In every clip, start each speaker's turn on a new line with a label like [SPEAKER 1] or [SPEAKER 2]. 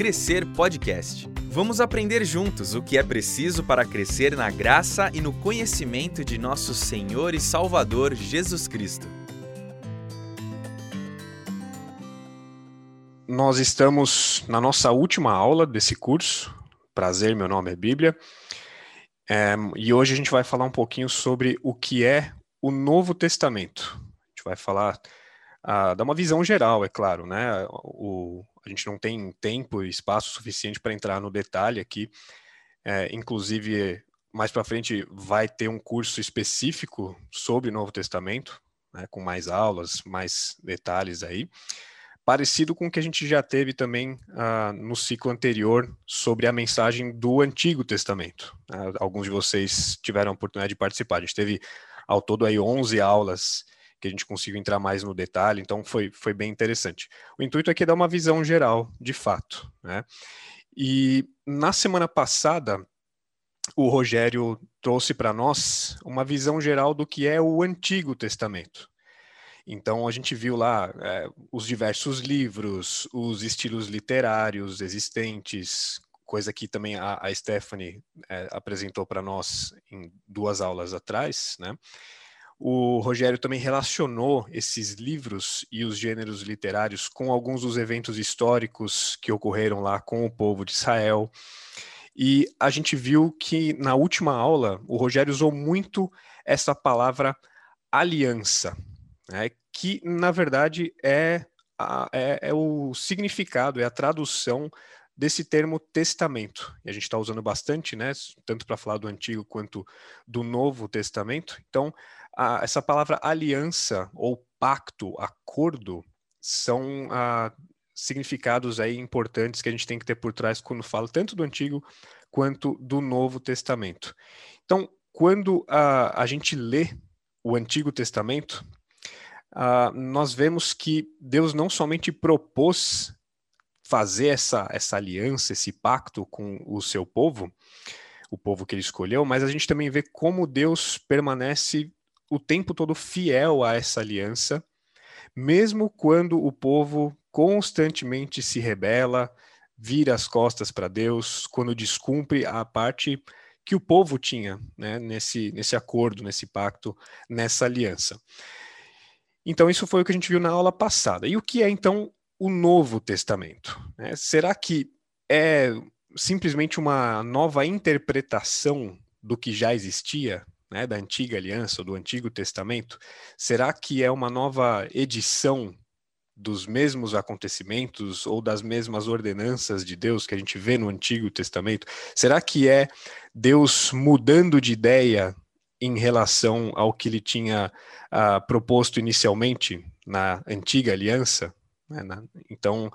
[SPEAKER 1] Crescer Podcast. Vamos aprender juntos o que é preciso para crescer na graça e no conhecimento de nosso Senhor e Salvador Jesus Cristo.
[SPEAKER 2] Nós estamos na nossa última aula desse curso. Prazer, meu nome é Bíblia. É, e hoje a gente vai falar um pouquinho sobre o que é o Novo Testamento. A gente vai falar ah, dar uma visão geral, é claro, né? O, a gente não tem tempo e espaço suficiente para entrar no detalhe aqui. É, inclusive, mais para frente vai ter um curso específico sobre o Novo Testamento, né, com mais aulas, mais detalhes aí, parecido com o que a gente já teve também ah, no ciclo anterior sobre a mensagem do Antigo Testamento. Ah, alguns de vocês tiveram a oportunidade de participar. A gente teve ao todo aí 11 aulas que a gente conseguiu entrar mais no detalhe, então foi, foi bem interessante. O intuito aqui é dar uma visão geral, de fato. Né? E na semana passada, o Rogério trouxe para nós uma visão geral do que é o Antigo Testamento. Então a gente viu lá é, os diversos livros, os estilos literários existentes, coisa que também a, a Stephanie é, apresentou para nós em duas aulas atrás, né? O Rogério também relacionou esses livros e os gêneros literários com alguns dos eventos históricos que ocorreram lá com o povo de Israel. E a gente viu que na última aula o Rogério usou muito essa palavra aliança, né, que na verdade é, a, é, é o significado, é a tradução desse termo testamento. E a gente está usando bastante, né, tanto para falar do Antigo quanto do Novo Testamento. Então, a, essa palavra aliança ou pacto, acordo, são a, significados aí importantes que a gente tem que ter por trás quando fala tanto do Antigo quanto do Novo Testamento. Então, quando a, a gente lê o Antigo Testamento, uh, nós vemos que Deus não somente propôs fazer essa, essa aliança, esse pacto com o seu povo, o povo que ele escolheu, mas a gente também vê como Deus permanece o tempo todo fiel a essa aliança, mesmo quando o povo constantemente se rebela, vira as costas para Deus, quando descumpre a parte que o povo tinha né, nesse, nesse acordo, nesse pacto, nessa aliança. Então, isso foi o que a gente viu na aula passada. E o que é, então, o Novo Testamento? Né? Será que é simplesmente uma nova interpretação do que já existia? né, da antiga aliança, ou do Antigo Testamento, será que é uma nova edição dos mesmos acontecimentos ou das mesmas ordenanças de Deus que a gente vê no Antigo Testamento? Será que é Deus mudando de ideia em relação ao que ele tinha uh, proposto inicialmente na antiga aliança? Né, então,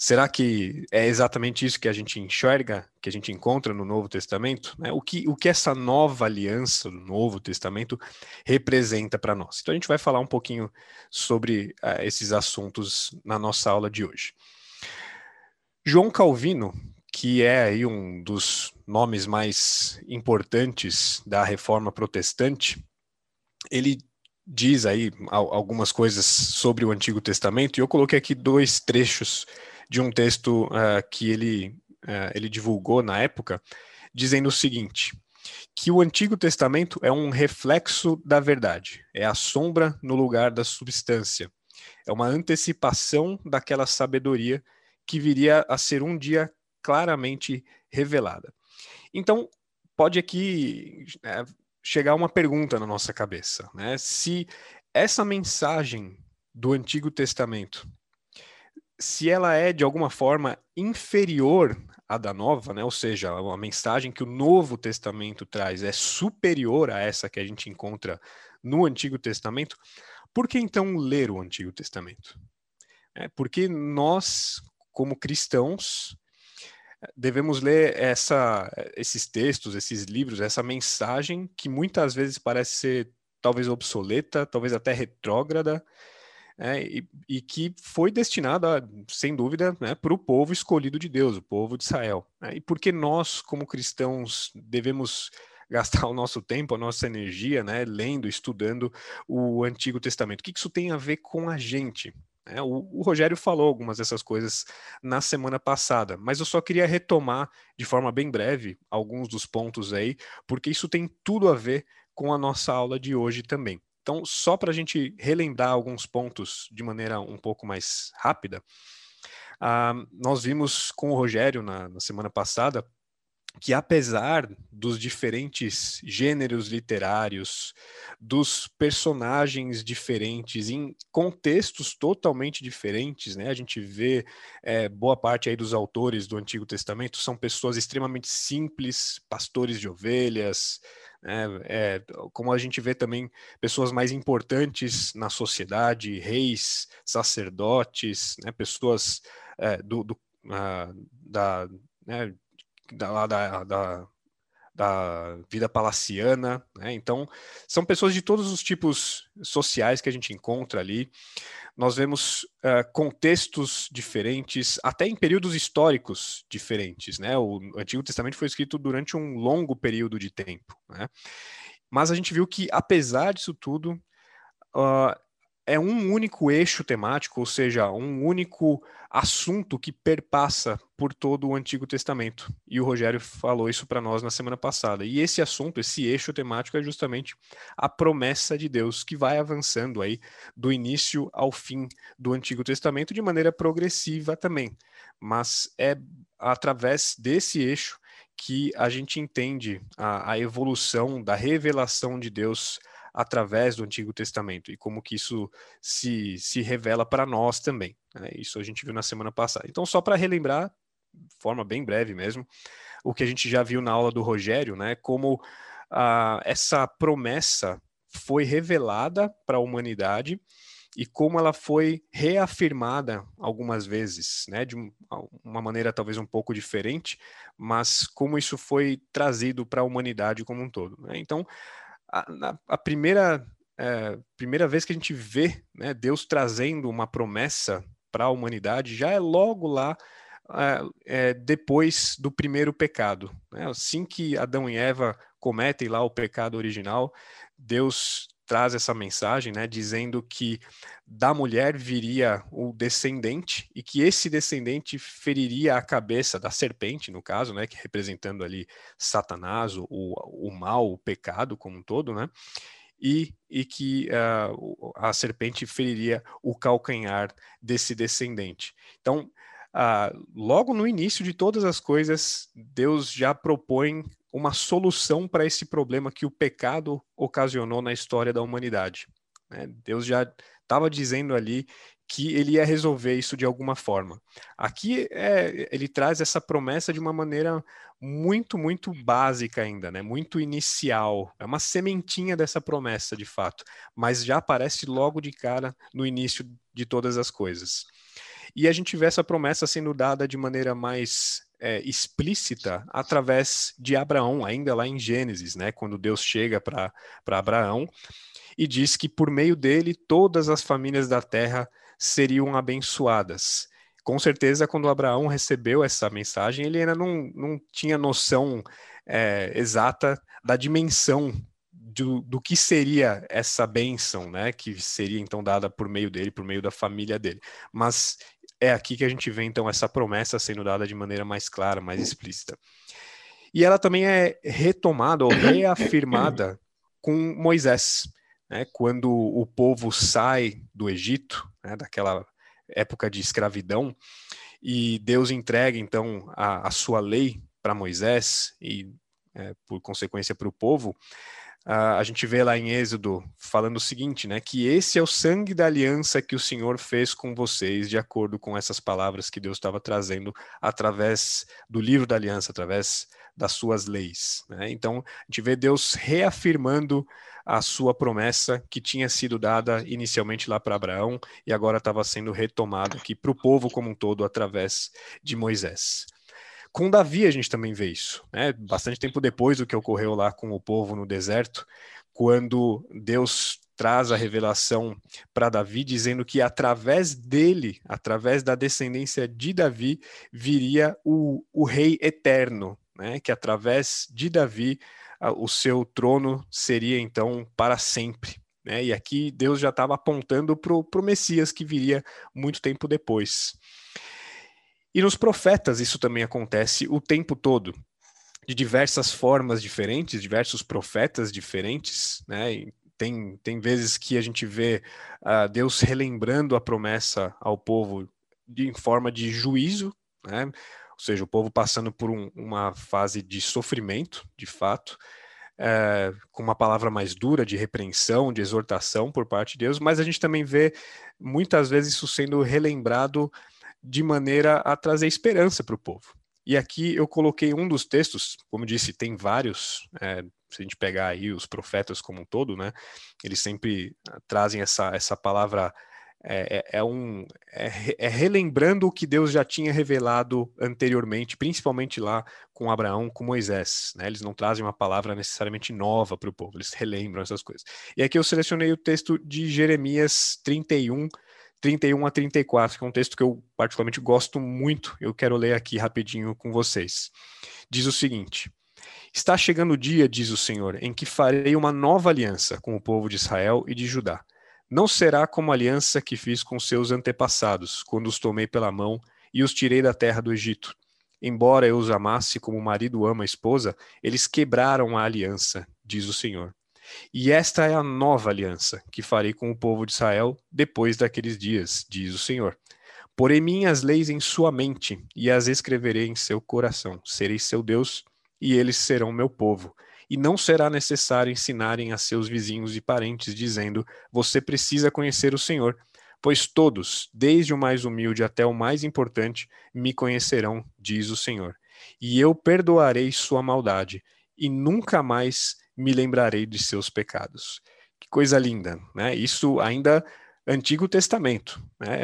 [SPEAKER 2] Será que é exatamente isso que a gente enxerga, que a gente encontra no Novo Testamento? Né? O, que, o que essa nova aliança do Novo Testamento representa para nós? Então a gente vai falar um pouquinho sobre uh, esses assuntos na nossa aula de hoje. João Calvino, que é aí um dos nomes mais importantes da Reforma Protestante, ele diz aí algumas coisas sobre o Antigo Testamento e eu coloquei aqui dois trechos de um texto uh, que ele, uh, ele divulgou na época, dizendo o seguinte: que o Antigo Testamento é um reflexo da verdade, é a sombra no lugar da substância, é uma antecipação daquela sabedoria que viria a ser um dia claramente revelada. Então, pode aqui é, chegar uma pergunta na nossa cabeça, né? Se essa mensagem do Antigo Testamento se ela é de alguma forma inferior à da nova, né? ou seja, a mensagem que o Novo Testamento traz é superior a essa que a gente encontra no Antigo Testamento, por que então ler o Antigo Testamento? É porque nós, como cristãos, devemos ler essa, esses textos, esses livros, essa mensagem que muitas vezes parece ser talvez obsoleta, talvez até retrógrada, é, e, e, que foi destinada, sem dúvida, né, para o povo escolhido de Deus, o povo de Israel. Né? E porque nós, como cristãos, devemos gastar o nosso tempo, a nossa energia, né, lendo, estudando o Antigo Testamento? O que isso tem a ver com a gente? Né? O, o, Rogério falou algumas dessas coisas na semana passada, mas eu só queria retomar de forma bem breve alguns dos pontos aí, porque isso tem tudo a ver com a nossa aula de hoje também. Então, só para a gente relembrar alguns pontos de maneira um pouco mais rápida, uh, nós vimos com o Rogério na, na semana passada que apesar dos diferentes gêneros literários, dos personagens diferentes, em contextos totalmente diferentes, né? A gente vê é, boa parte aí dos autores do Antigo Testamento são pessoas extremamente simples, pastores de ovelhas, né? É, como a gente vê também pessoas mais importantes na sociedade, reis, sacerdotes, né? Pessoas é, do, do uh, da né? Da, da, da, da vida palaciana, né? Então, são pessoas de todos os tipos sociais que a gente encontra ali. Nós vemos uh, contextos diferentes, até em períodos históricos diferentes, né? O Antigo Testamento foi escrito durante um longo período de tempo, né? Mas a gente viu que, apesar disso tudo, uh, é um único eixo temático, ou seja, um único assunto que perpassa por todo o Antigo Testamento. E o Rogério falou isso para nós na semana passada. E esse assunto, esse eixo temático é justamente a promessa de Deus que vai avançando aí do início ao fim do Antigo Testamento de maneira progressiva também. Mas é através desse eixo que a gente entende a, a evolução da revelação de Deus através do Antigo Testamento e como que isso se, se revela para nós também. Né? Isso a gente viu na semana passada. Então, só para relembrar, de forma bem breve mesmo, o que a gente já viu na aula do Rogério, né? como ah, essa promessa foi revelada para a humanidade e como ela foi reafirmada algumas vezes, né, de uma maneira talvez um pouco diferente, mas como isso foi trazido para a humanidade como um todo. Né? Então, a, a primeira, é, primeira vez que a gente vê né, Deus trazendo uma promessa para a humanidade já é logo lá é, depois do primeiro pecado. Né? Assim que Adão e Eva cometem lá o pecado original, Deus traz essa mensagem, né, dizendo que da mulher viria o descendente e que esse descendente feriria a cabeça da serpente, no caso, né, que representando ali Satanás, o, o mal, o pecado como um todo, né, e, e que uh, a serpente feriria o calcanhar desse descendente. Então, uh, logo no início de todas as coisas, Deus já propõe uma solução para esse problema que o pecado ocasionou na história da humanidade. Né? Deus já estava dizendo ali que ele ia resolver isso de alguma forma. Aqui é, ele traz essa promessa de uma maneira muito, muito básica ainda, né? muito inicial. É uma sementinha dessa promessa, de fato, mas já aparece logo de cara no início de todas as coisas. E a gente vê essa promessa sendo dada de maneira mais é, explícita através de Abraão, ainda lá em Gênesis, né, quando Deus chega para Abraão e diz que por meio dele todas as famílias da terra seriam abençoadas. Com certeza, quando Abraão recebeu essa mensagem, ele ainda não, não tinha noção é, exata da dimensão do, do, que seria essa bênção, né, que seria então dada por meio dele, por meio da família dele. Mas é aqui que a gente vê então essa promessa sendo dada de maneira mais clara, mais explícita. E ela também é retomada ou reafirmada com Moisés, né, quando o povo sai do Egito, né, daquela época de escravidão, e Deus entrega então a, a sua lei para Moisés e, é, por consequência, para o povo a gente vê lá em Êxodo falando o seguinte, né? Que esse é o sangue da aliança que o Senhor fez com vocês, de acordo com essas palavras que Deus estava trazendo através do livro da aliança, através das suas leis. Né? Então, a gente vê Deus reafirmando a sua promessa que tinha sido dada inicialmente lá para Abraão e agora estava sendo retomada aqui para o povo como um todo através de Moisés. Com Davi a gente também vê isso, né? Bastante tempo depois do que ocorreu lá com o povo no deserto, quando Deus traz a revelação para Davi, dizendo que através dele, através da descendência de Davi, viria o, o rei eterno, né? que através de Davi o seu trono seria então para sempre. Né? E aqui Deus já estava apontando para o Messias que viria muito tempo depois. E nos profetas isso também acontece o tempo todo, de diversas formas diferentes, diversos profetas diferentes, né? Tem, tem vezes que a gente vê uh, Deus relembrando a promessa ao povo de, em forma de juízo, né? ou seja, o povo passando por um, uma fase de sofrimento, de fato, é, com uma palavra mais dura de repreensão, de exortação por parte de Deus, mas a gente também vê muitas vezes isso sendo relembrado de maneira a trazer esperança para o povo. E aqui eu coloquei um dos textos, como disse, tem vários, é, se a gente pegar aí os profetas como um todo, né, eles sempre trazem essa, essa palavra é, é, é, um, é, é, relembrando o que Deus já tinha revelado anteriormente, principalmente lá com Abraão, com Moisés. Né? Eles não trazem uma palavra necessariamente nova para o povo, eles relembram essas coisas. E aqui eu selecionei o texto de Jeremias 31, 31 a 34, que é um texto que eu particularmente gosto muito. Eu quero ler aqui rapidinho com vocês. Diz o seguinte: Está chegando o dia, diz o Senhor, em que farei uma nova aliança com o povo de Israel e de Judá não será como a aliança que fiz com seus antepassados, quando os tomei pela mão e os tirei da terra do Egito. Embora eu os amasse como o marido ama a esposa, eles quebraram a aliança, diz o Senhor. E esta é a nova aliança que farei com o povo de Israel depois daqueles dias, diz o Senhor. Porei minhas leis em sua mente e as escreverei em seu coração. Serei seu Deus e eles serão meu povo e não será necessário ensinarem a seus vizinhos e parentes, dizendo: Você precisa conhecer o Senhor, pois todos, desde o mais humilde até o mais importante, me conhecerão, diz o Senhor. E eu perdoarei sua maldade, e nunca mais me lembrarei de seus pecados. Que coisa linda, né? Isso ainda Antigo Testamento. Né?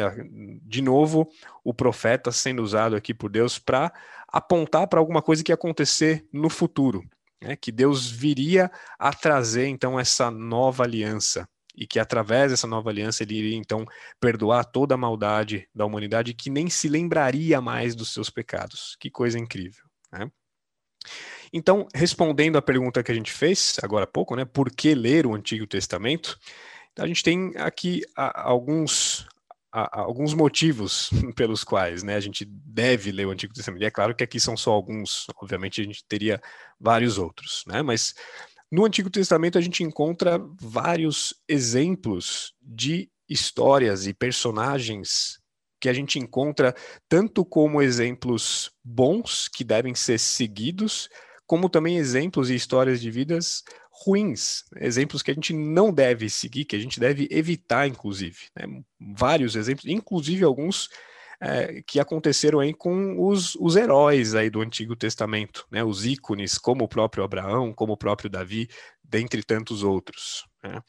[SPEAKER 2] De novo, o profeta sendo usado aqui por Deus para apontar para alguma coisa que ia acontecer no futuro né, que Deus viria a trazer então essa nova aliança e que através dessa nova aliança ele iria então perdoar toda a maldade da humanidade que nem se lembraria mais dos seus pecados. Que coisa incrível, né? Então, respondendo à pergunta que a gente fez agora há pouco, né, por que ler o Antigo Testamento? A gente tem aqui alguns alguns motivos pelos quais né, a gente deve ler o Antigo Testamento. E é claro que aqui são só alguns, obviamente a gente teria vários outros, né? mas no Antigo Testamento a gente encontra vários exemplos de histórias e personagens que a gente encontra tanto como exemplos bons que devem ser seguidos, como também exemplos e histórias de vidas ruins, exemplos que a gente não deve seguir, que a gente deve evitar, inclusive. Né? Vários exemplos, inclusive alguns é, que aconteceram aí com os, os heróis aí do Antigo Testamento, né? os ícones, como o próprio Abraão, como o próprio Davi, dentre tantos outros. Né?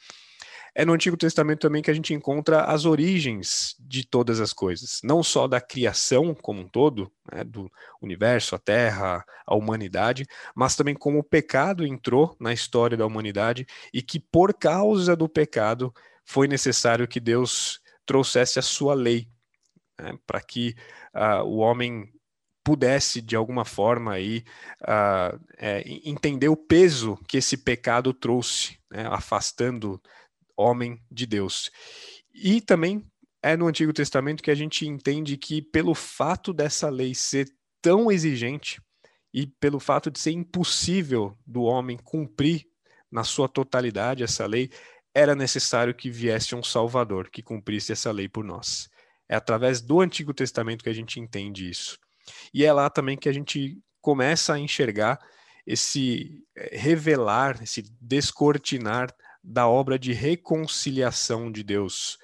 [SPEAKER 2] É no Antigo Testamento também que a gente encontra as origens de todas as coisas, não só da criação como um todo, né, do universo, a Terra, a humanidade, mas também como o pecado entrou na história da humanidade e que por causa do pecado foi necessário que Deus trouxesse a sua lei né, para que uh, o homem pudesse de alguma forma aí uh, é, entender o peso que esse pecado trouxe, né, afastando homem de Deus. E também é no Antigo Testamento que a gente entende que, pelo fato dessa lei ser tão exigente e pelo fato de ser impossível do homem cumprir na sua totalidade essa lei, era necessário que viesse um Salvador que cumprisse essa lei por nós. É através do Antigo Testamento que a gente entende isso. E é lá também que a gente começa a enxergar esse eh, revelar, esse descortinar da obra de reconciliação de Deus,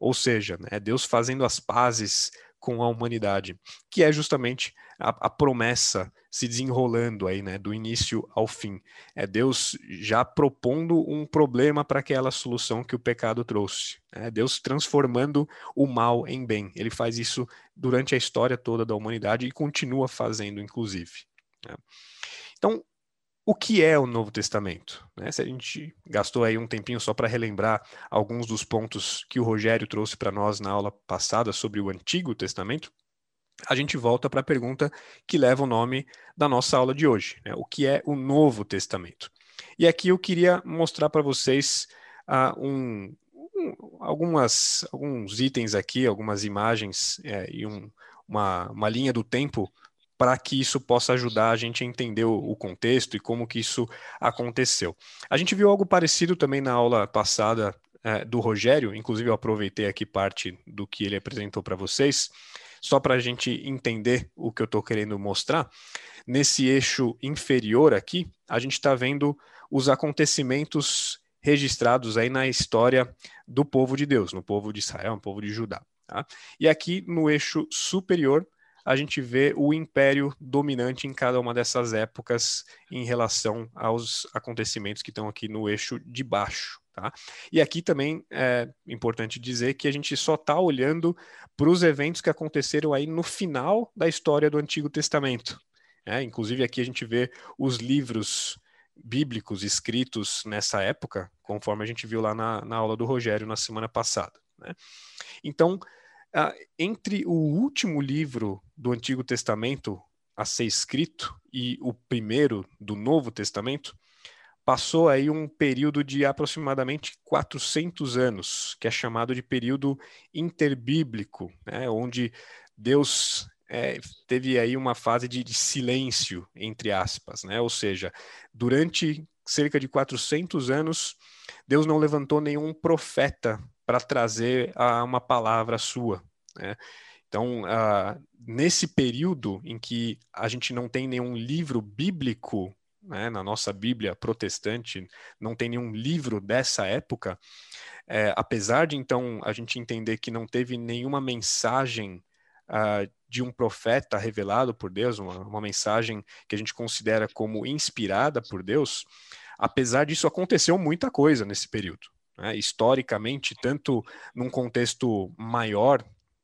[SPEAKER 2] ou seja, né, Deus fazendo as pazes com a humanidade, que é justamente a, a, promessa se desenrolando aí, né, do início ao fim. É Deus já propondo um problema para aquela solução que o pecado trouxe. É Deus transformando o mal em bem. Ele faz isso durante a história toda da humanidade e continua fazendo, inclusive. Né? Então, o que é o Novo Testamento? Né? Se a gente gastou aí um tempinho só para relembrar alguns dos pontos que o Rogério trouxe para nós na aula passada sobre o Antigo Testamento, a gente volta para a pergunta que leva o nome da nossa aula de hoje: né? o que é o Novo Testamento? E aqui eu queria mostrar para vocês uh, um, um, algumas, alguns itens aqui, algumas imagens é, e um, uma, uma linha do tempo para que isso possa ajudar a gente a entender o, o, contexto e como que isso aconteceu. A gente viu algo parecido também na aula passada é, do Rogério, inclusive eu aproveitei aqui parte do que ele apresentou para vocês, só para a gente entender o que eu estou querendo mostrar. Nesse eixo inferior aqui, a gente está vendo os acontecimentos registrados aí na história do povo de Deus, no povo de Israel, no povo de Judá. Tá? E aqui no eixo superior, a gente vê o império dominante em cada uma dessas épocas em relação aos acontecimentos que estão aqui no eixo de baixo. Tá? E aqui também é importante dizer que a gente só está olhando para os eventos que aconteceram aí no final da história do Antigo Testamento. É, inclusive aqui a gente vê os livros bíblicos escritos nessa época, conforme a gente viu lá na, na aula do Rogério na semana passada. Né? Então, entre o último livro do Antigo Testamento a ser escrito e o primeiro do Novo Testamento, passou aí um período de aproximadamente 400 anos, que é chamado de período interbíblico, né, onde Deus é, teve aí uma fase de, de, silêncio, entre aspas, né? ou seja, durante cerca de 400 anos, Deus não levantou nenhum profeta para trazer a, uma palavra sua. Né? Então, uh, nesse período em que a gente não tem nenhum livro bíblico né, na nossa Bíblia protestante, não tem nenhum livro dessa época, é, apesar de então a gente entender que não teve nenhuma mensagem uh, de um profeta revelado por Deus, uma, uma, mensagem que a gente considera como inspirada por Deus, apesar disso aconteceu muita coisa nesse período. Né, historicamente, tanto num contexto maior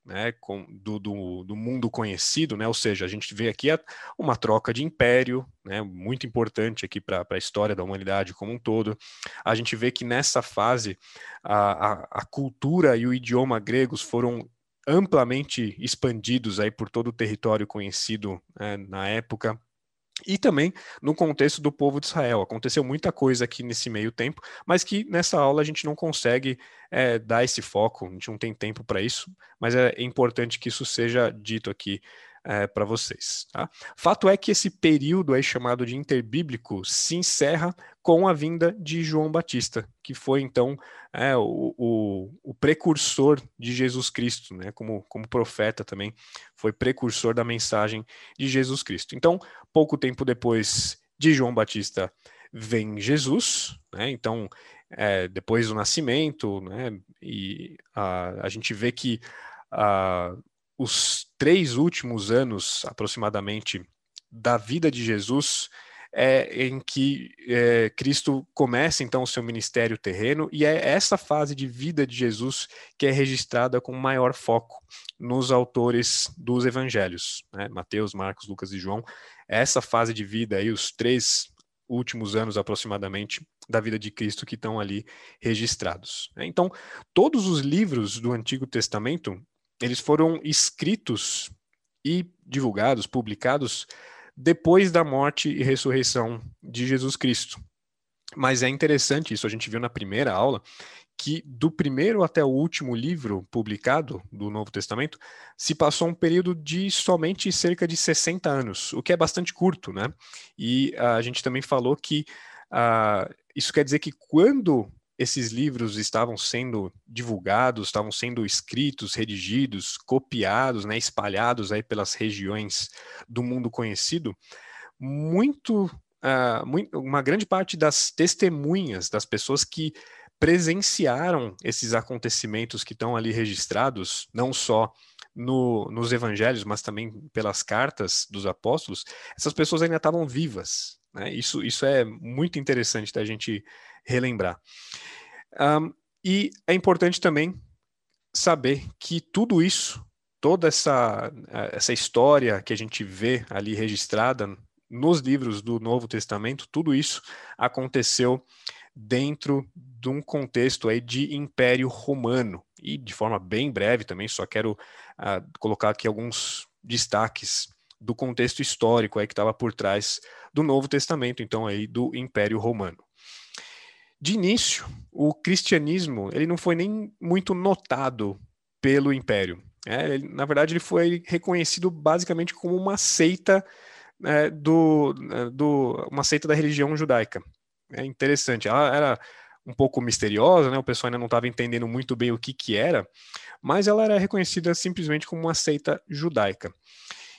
[SPEAKER 2] né, com, do, do, do, mundo conhecido, né, ou seja, a gente vê aqui uma troca de império, né, muito importante aqui para a história da humanidade como um todo. A gente vê que nessa fase a, a, a cultura e o idioma gregos foram amplamente expandidos aí por todo o território conhecido né, na época. E também no contexto do povo de Israel. Aconteceu muita coisa aqui nesse meio tempo, mas que nessa aula a gente não consegue é, dar esse foco, a gente não tem tempo para isso, mas é importante que isso seja dito aqui é, para vocês. Tá? Fato é que esse período aí chamado de interbíblico se encerra com a vinda de João Batista, que foi então é, o, o, o, precursor de Jesus Cristo, né? como, como profeta também, foi precursor da mensagem de Jesus Cristo. Então, pouco tempo depois de João Batista vem Jesus, né? então é, depois do nascimento, né? e a, a gente vê que a, os três últimos anos, aproximadamente, da vida de Jesus, é, em que é, Cristo começa então o seu ministério terreno, e é essa fase de vida de Jesus que é registrada com maior foco nos autores dos evangelhos, né? Mateus, Marcos, Lucas e João. Essa fase de vida aí, os três últimos anos aproximadamente da vida de Cristo que estão ali registrados. Né? Então, todos os livros do Antigo Testamento eles foram escritos e divulgados, publicados depois da morte e ressurreição de Jesus Cristo. Mas é interessante isso, a gente viu na primeira aula que do primeiro até o último livro publicado do Novo Testamento se passou um período de somente cerca de 60 anos, o que é bastante curto, né? E a gente também falou que uh, isso quer dizer que quando esses livros estavam sendo divulgados, estavam sendo escritos, redigidos, copiados, né, espalhados aí pelas regiões do mundo conhecido, muito, uh, muito, uma grande parte das testemunhas das pessoas que presenciaram esses acontecimentos que estão ali registrados, não só no, nos evangelhos, mas também pelas cartas dos apóstolos, essas pessoas ainda estavam vivas. Né? Isso, isso é muito interessante da gente relembrar. Um, e é importante também saber que tudo isso, toda essa, essa história que a gente vê ali registrada nos livros do Novo Testamento, tudo isso aconteceu dentro de um contexto aí de Império Romano. E de forma bem breve também, só quero uh, colocar aqui alguns destaques do contexto histórico aí que estava por trás do Novo Testamento, então aí do Império Romano. De início, o cristianismo ele não foi nem muito notado pelo império. É, ele, na verdade, ele foi reconhecido basicamente como uma seita é, do, é, do, uma seita da religião judaica. É interessante. Ela era um pouco misteriosa, né? O pessoal ainda não estava entendendo muito bem o que que era, mas ela era reconhecida simplesmente como uma seita judaica.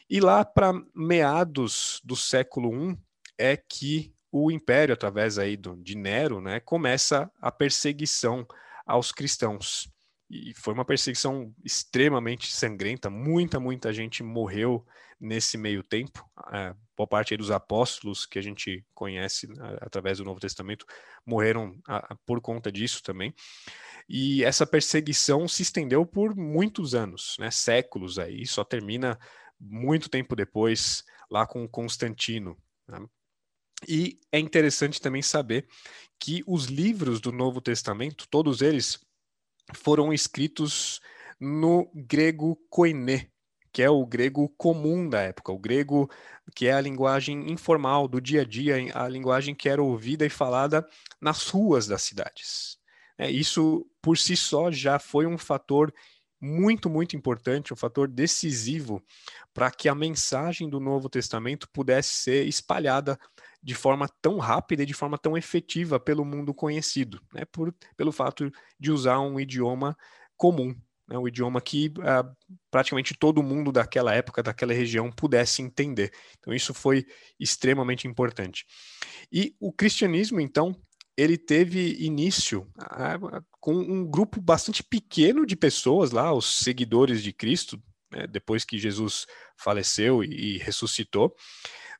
[SPEAKER 2] E lá para meados do século I é que o império, através aí do, de Nero, né, começa a perseguição aos cristãos. E foi uma perseguição extremamente sangrenta, muita, muita gente morreu nesse meio tempo. É, boa parte dos apóstolos que a gente conhece né, através do Novo Testamento morreram a, por conta disso também. E essa perseguição se estendeu por muitos anos, né, séculos aí, só termina muito tempo depois, lá com Constantino. Né? E é interessante também saber que os livros do Novo Testamento, todos eles foram escritos no grego koiné, que é o grego comum da época, o grego que é a linguagem informal do dia a dia, a linguagem que era ouvida e falada nas ruas das cidades. É, isso por si só já foi um fator muito, muito importante, um fator decisivo para que a mensagem do Novo Testamento pudesse ser espalhada de forma tão rápida e de forma tão efetiva pelo mundo conhecido, né? Por, pelo fato de usar um idioma comum, né? um idioma que uh, praticamente todo mundo daquela época, daquela região, pudesse entender. Então, isso foi extremamente importante. E o cristianismo, então, ele teve início uh, com um grupo bastante pequeno de pessoas lá, os seguidores de Cristo, né? depois que Jesus faleceu e, e ressuscitou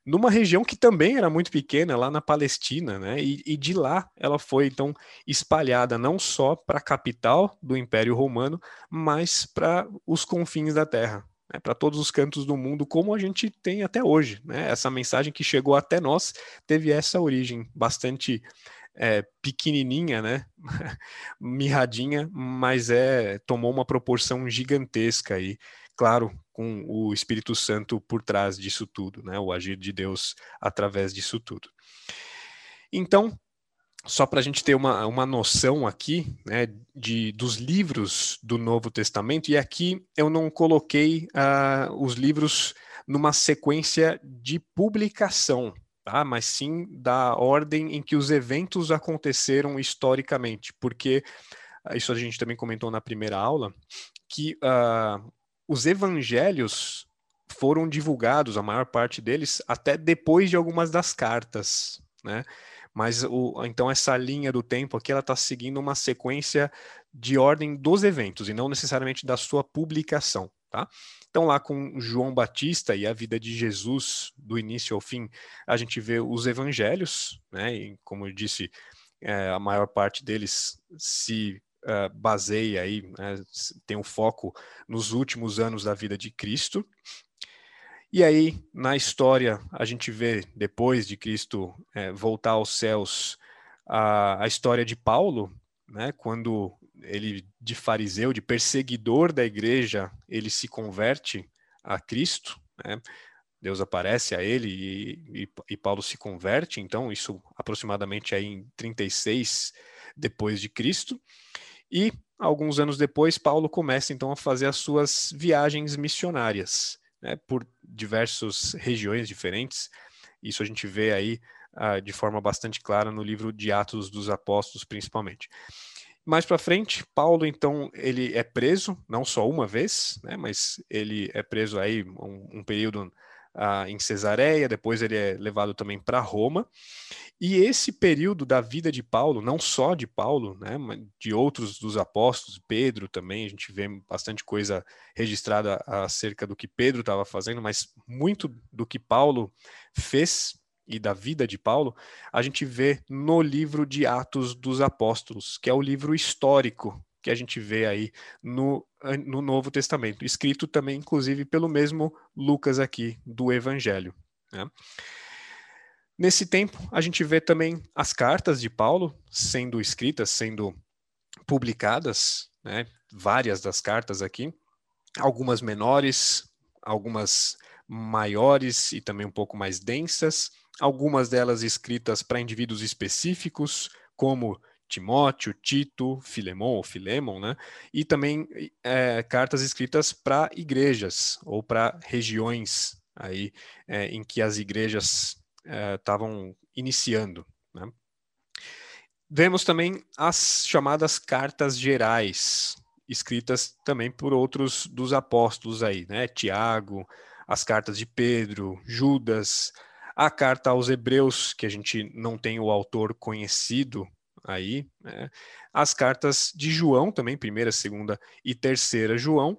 [SPEAKER 2] numa região que também era muito pequena, lá na Palestina, né? E, e de lá ela foi então espalhada não só para a capital do Império Romano, mas para os confins da terra, né? para todos os cantos do mundo, como a gente tem até hoje. Né? Essa mensagem que chegou até nós teve essa origem bastante é, pequenininha, né? mirradinha, mas é tomou uma proporção gigantesca aí claro, com o Espírito Santo por trás disso tudo, né? O agir de Deus através disso tudo. Então, só para a gente ter uma, uma noção aqui, né, de, dos livros do Novo Testamento, e aqui eu não coloquei uh, os livros numa sequência de publicação, tá? mas sim da ordem em que os eventos aconteceram historicamente, porque ah, isso a gente também comentou na primeira aula, que uh, os evangelhos foram divulgados, a maior parte deles, até depois de algumas das cartas, né? Mas o, então essa linha do tempo aqui ela está seguindo uma sequência de ordem dos eventos e não necessariamente da sua publicação, tá? Então lá com João Batista e a vida de Jesus do início ao fim, a gente vê os evangelhos, né? E como eu disse, é, a maior parte deles se uh, baseia aí, né, tem um foco nos últimos anos da vida de Cristo. E aí, na história, a gente vê, depois de Cristo é, voltar aos céus, a, a história de Paulo, né, quando ele, de fariseu, de perseguidor da igreja, ele se converte a Cristo, né, Deus aparece a ele e, e, e, Paulo se converte, então isso aproximadamente aí em 36 depois de Cristo. E alguns anos depois, Paulo começa então a fazer as suas viagens missionárias né, por diversas regiões diferentes. Isso a gente vê aí uh, de forma bastante clara no livro de Atos dos Apóstolos, principalmente. Mais para frente, Paulo então ele é preso não só uma vez, né, mas ele é preso aí um, um período ah, em Cesareia, depois ele é levado também para Roma. E esse período da vida de Paulo, não só de Paulo, né, mas de outros dos apóstolos, Pedro também, a gente vê bastante coisa registrada acerca do que Pedro estava fazendo, mas muito do que Paulo fez e da vida de Paulo, a gente vê no livro de Atos dos Apóstolos, que é o livro histórico que a gente vê aí no, no Novo Testamento, escrito também, inclusive, pelo mesmo Lucas aqui do Evangelho. Né? Nesse tempo, a gente vê também as cartas de Paulo sendo escritas, sendo publicadas, né? várias das cartas aqui, algumas menores, algumas maiores e também um pouco mais densas, algumas delas escritas para indivíduos específicos, como Timóteo, Tito, Filemon ou Filemon, né? E também é, cartas escritas para igrejas ou para regiões aí é, em que as igrejas estavam é, iniciando. Né? Vemos também as chamadas cartas gerais, escritas também por outros dos apóstolos aí, né? Tiago, as cartas de Pedro, Judas, a carta aos Hebreus, que a gente não tem o autor conhecido aí, né? as cartas de João também, primeira, segunda e terceira João,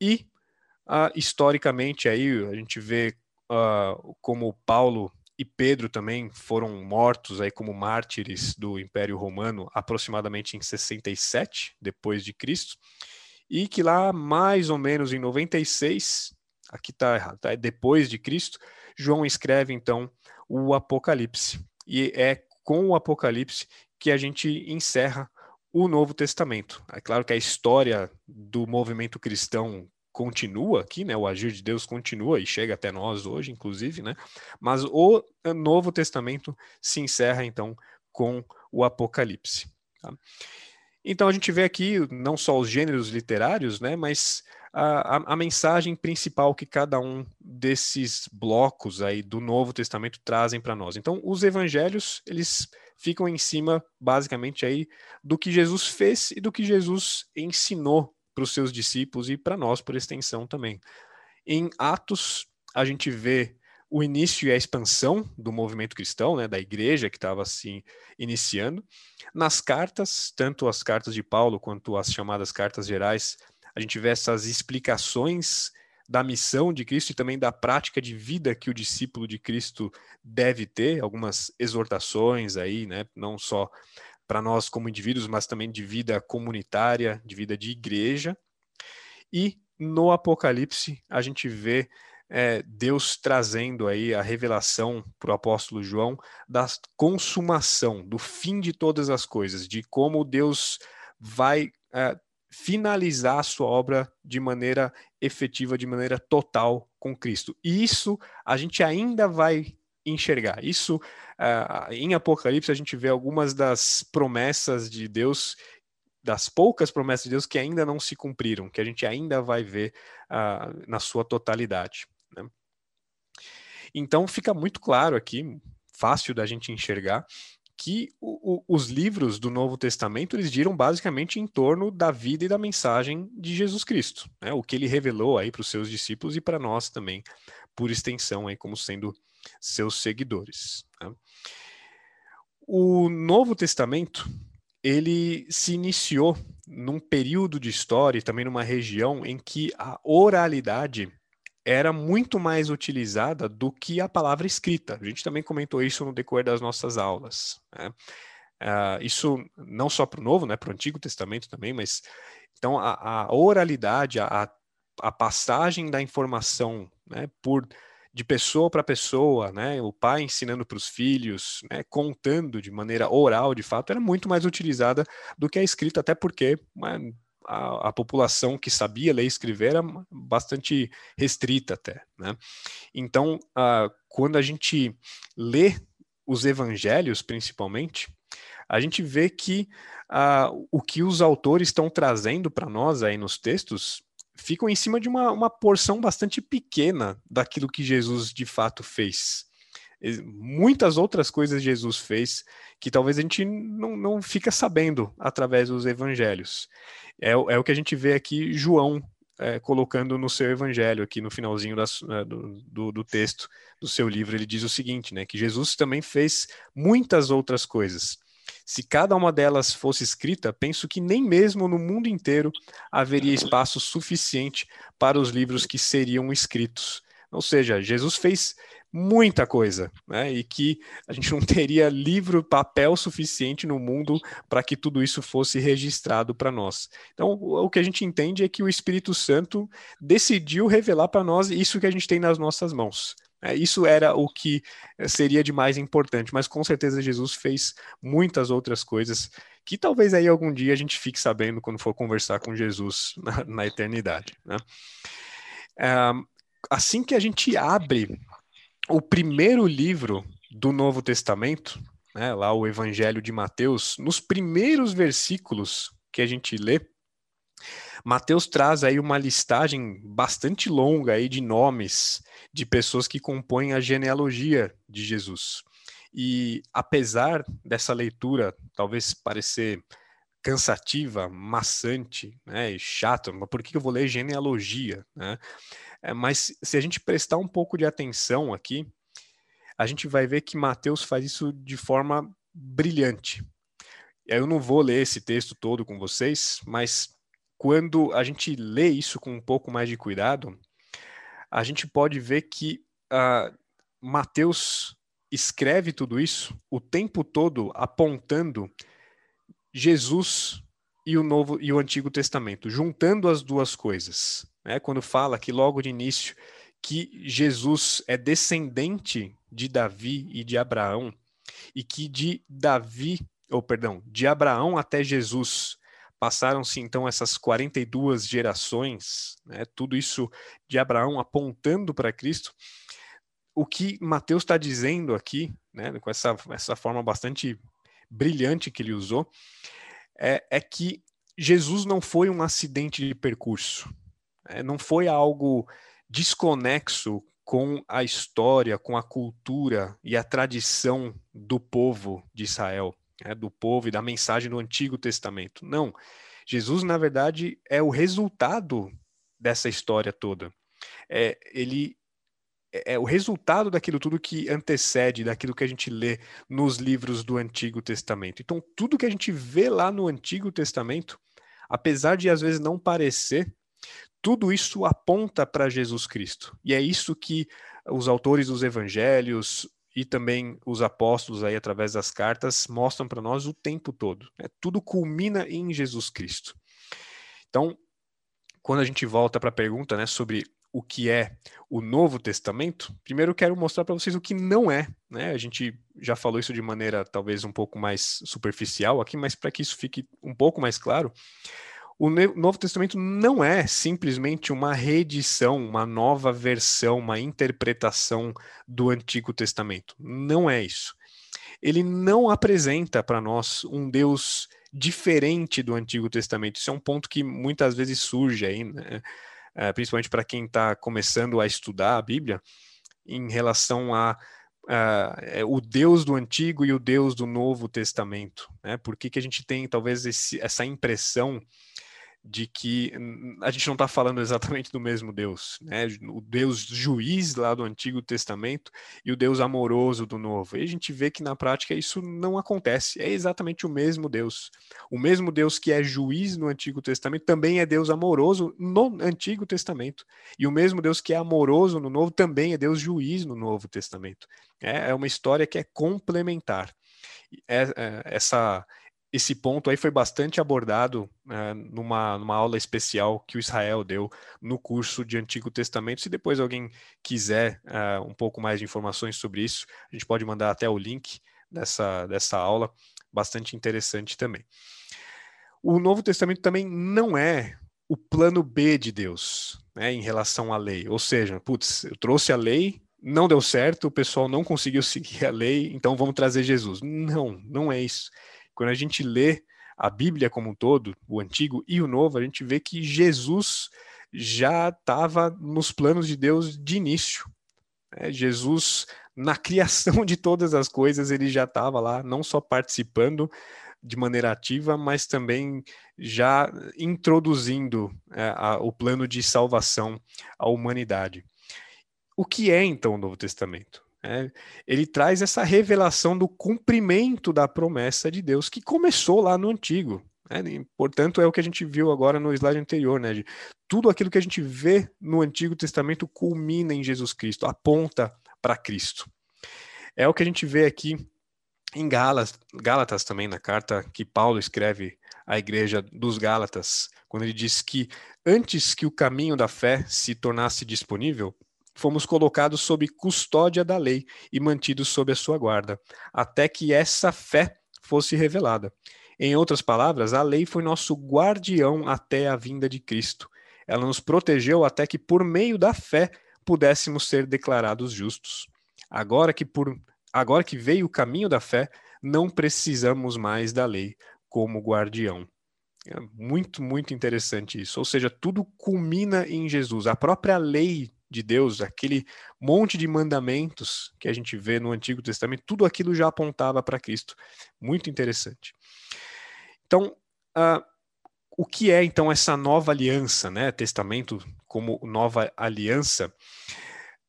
[SPEAKER 2] e uh, historicamente aí a gente vê uh, como Paulo e Pedro também foram mortos aí como mártires do Império Romano aproximadamente em 67 depois de Cristo e que lá mais ou menos em 96 aqui está errado tá? é depois de Cristo João escreve então o Apocalipse e é com o Apocalipse que a gente encerra o Novo Testamento. É claro que a história do movimento cristão continua aqui, né? O agir de Deus continua e chega até nós hoje, inclusive, né? Mas o Novo Testamento se encerra então com o Apocalipse. Tá? Então a gente vê aqui não só os gêneros literários, né? Mas a, a, a, mensagem principal que cada um desses blocos aí do Novo Testamento trazem para nós. Então os Evangelhos eles ficam em cima basicamente aí do que Jesus fez e do que Jesus ensinou para os seus discípulos e para nós, por extensão também. Em Atos, a gente vê o início e a expansão do movimento cristão, né, da igreja que estava assim iniciando. Nas cartas, tanto as cartas de Paulo quanto as chamadas cartas gerais, a gente vê essas explicações da missão de Cristo e também da prática de vida que o discípulo de Cristo deve ter, algumas exortações aí, né, não só para nós como indivíduos, mas também de vida comunitária, de vida de igreja. E no Apocalipse a gente vê é, Deus trazendo aí a revelação para o apóstolo João da consumação, do fim de todas as coisas, de como Deus vai é, finalizar a sua obra de maneira efetiva, de maneira total com Cristo. E isso a gente ainda vai enxergar. Isso, uh, em Apocalipse, a gente vê algumas das promessas de Deus, das poucas promessas de Deus que ainda não se cumpriram, que a gente ainda vai ver uh, na sua totalidade. Né? Então, fica muito claro aqui, fácil da gente enxergar, que o, o, os livros do Novo Testamento eles giram basicamente em torno da vida e da mensagem de Jesus Cristo, né? o que ele revelou aí para os seus discípulos e para nós também, por extensão aí como sendo seus seguidores. Tá? O Novo Testamento ele se iniciou num período de história, também numa região em que a oralidade era muito mais utilizada do que a palavra escrita. A gente também comentou isso no decorrer das nossas aulas. Né? Uh, isso não só para o Novo, né, para o Antigo Testamento também, mas então a, a oralidade, a, a passagem da informação né, por de pessoa para pessoa, né? O pai ensinando para os filhos, né? contando de maneira oral, de fato, era muito mais utilizada do que a escrita, até porque né, a, a, população que sabia ler e escrever era bastante restrita até, né? Então, uh, quando a gente lê os evangelhos, principalmente, a gente vê que uh, o que os autores estão trazendo para nós aí nos textos ficam em cima de uma, uma porção bastante pequena daquilo que Jesus de fato fez. Muitas outras coisas Jesus fez que talvez a gente não, não fica sabendo através dos evangelhos. É, é o que a gente vê aqui João é, colocando no seu evangelho, aqui no finalzinho das, é, do, do, do, texto do seu livro, ele diz o seguinte, né, que Jesus também fez muitas outras coisas se cada uma delas fosse escrita, penso que nem mesmo no mundo inteiro haveria espaço suficiente para os livros que seriam escritos. Ou seja, Jesus fez muita coisa, né? E que a gente não teria livro, papel suficiente no mundo para que tudo isso fosse registrado para nós. Então, o que a gente entende é que o Espírito Santo decidiu revelar para nós isso que a gente tem nas nossas mãos. É, isso era o que eh, seria de mais importante, mas com certeza Jesus fez muitas outras coisas que talvez aí algum dia a gente fique sabendo quando for conversar com Jesus na, na eternidade. Né? É, assim que a gente abre o primeiro livro do Novo Testamento, né, lá o Evangelho de Mateus, nos primeiros versículos que a gente lê, Mateus traz aí uma listagem bastante longa aí de nomes de pessoas que compõem a genealogia de Jesus. E apesar dessa leitura talvez parecer cansativa, maçante, né, e mas por que eu vou ler genealogia, né? É, mas se a gente prestar um pouco de atenção aqui, a gente vai ver que Mateus faz isso de forma brilhante. Eu não vou ler esse texto todo com vocês, mas quando a gente lê isso com um pouco mais de cuidado, a gente pode ver que uh, Mateus escreve tudo isso o tempo todo apontando Jesus e o Novo e o Antigo Testamento, juntando as duas coisas. Né? Quando fala que logo de início que Jesus é descendente de Davi e de Abraão, e que de Davi, ou perdão, de Abraão até Jesus passaram-se então essas 42 gerações, né, tudo isso de Abraão apontando para Cristo. O que Mateus está dizendo aqui, né, com essa, essa forma bastante brilhante que ele usou, é, é que Jesus não foi um acidente de percurso, é, não foi algo desconexo com a história, com a cultura e a tradição do povo de Israel, né, do povo e da mensagem do Antigo Testamento. Não. Jesus, na verdade, é o resultado dessa história toda. É, ele é, é o resultado daquilo tudo que antecede, daquilo que a gente lê nos livros do Antigo Testamento. Então, tudo que a gente vê lá no Antigo Testamento, apesar de às vezes não parecer, tudo isso aponta para Jesus Cristo. E é isso que os autores dos evangelhos e também os apóstolos aí através das cartas mostram para nós o tempo todo. Né? Tudo culmina em Jesus Cristo. Então, quando a gente volta para a pergunta né, sobre o que é o Novo Testamento, primeiro quero mostrar para vocês o que não é. Né? A gente já falou isso de maneira talvez um pouco mais superficial aqui, mas para que isso fique um pouco mais claro, o Novo Testamento não é simplesmente uma reedição, uma nova versão, uma interpretação do Antigo Testamento. Não é isso. Ele não apresenta para nós um Deus diferente do Antigo Testamento. Isso é um ponto que muitas vezes surge aí, né? É, principalmente para quem está começando a estudar a Bíblia, em relação a Uh, o Deus do Antigo e o Deus do Novo Testamento. Né? Por que, que a gente tem talvez esse, essa impressão de que a gente não está falando exatamente do mesmo Deus, né? O Deus juiz lá do Antigo Testamento e o Deus amoroso do Novo. E a gente vê que na prática isso não acontece. É exatamente o mesmo Deus. O mesmo Deus que é juiz no Antigo Testamento também é Deus amoroso no Antigo Testamento. E o mesmo Deus que é amoroso no Novo também é Deus juiz no Novo Testamento. É, é uma história que é complementar. É, é, essa esse ponto aí foi bastante abordado né, numa, numa aula especial que o Israel deu no curso de Antigo Testamento. Se depois alguém quiser uh, um pouco mais de informações sobre isso, a gente pode mandar até o link dessa, dessa aula, bastante interessante também. O Novo Testamento também não é o plano B de Deus né, em relação à lei. Ou seja, putz, eu trouxe a lei, não deu certo, o pessoal não conseguiu seguir a lei, então vamos trazer Jesus. Não, não é isso. Quando a gente lê a Bíblia como um todo, o Antigo e o Novo, a gente vê que Jesus já estava nos planos de Deus de início. É, Jesus, na criação de todas as coisas, ele já estava lá, não só participando de maneira ativa, mas também já introduzindo é, a, o plano de salvação à humanidade. O que é então o Novo Testamento? É, ele traz essa revelação do cumprimento da promessa de Deus que começou lá no Antigo. Né? portanto, é o que a gente viu agora no slide anterior, né? De tudo aquilo que a gente vê no Antigo Testamento culmina em Jesus Cristo, aponta para Cristo. É o que a gente vê aqui em Gálatas, Gálatas também, na carta que Paulo escreve à igreja dos Gálatas, quando ele diz que antes que o caminho da fé se tornasse disponível, fomos colocados sob custódia da lei e mantidos sob a sua guarda, até que essa fé fosse revelada. Em outras palavras, a lei foi nosso guardião até a vinda de Cristo. Ela nos protegeu até que, por meio da fé, pudéssemos ser declarados justos. Agora que, por, agora que veio o caminho da fé, não precisamos mais da lei como guardião. É muito, muito interessante isso. Ou seja, tudo culmina em Jesus. A própria lei de Deus, aquele monte de mandamentos que a gente vê no Antigo Testamento, tudo aquilo já apontava para Cristo. Muito interessante. Então, uh, o que é então essa nova aliança, né? Testamento como nova aliança?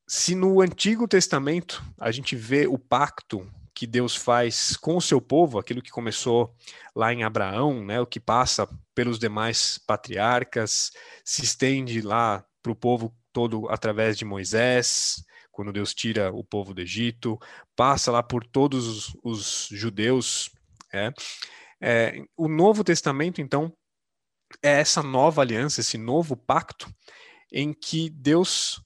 [SPEAKER 2] Se no Antigo Testamento a gente vê o pacto que Deus faz com o seu povo, aquilo que começou lá em Abraão, né, o que passa pelos demais patriarcas, se estende lá para o povo todo através de Moisés, quando Deus tira o povo do Egito, passa lá por todos os, os judeus. É. É, o Novo Testamento, então, é essa nova aliança, esse novo pacto, em que Deus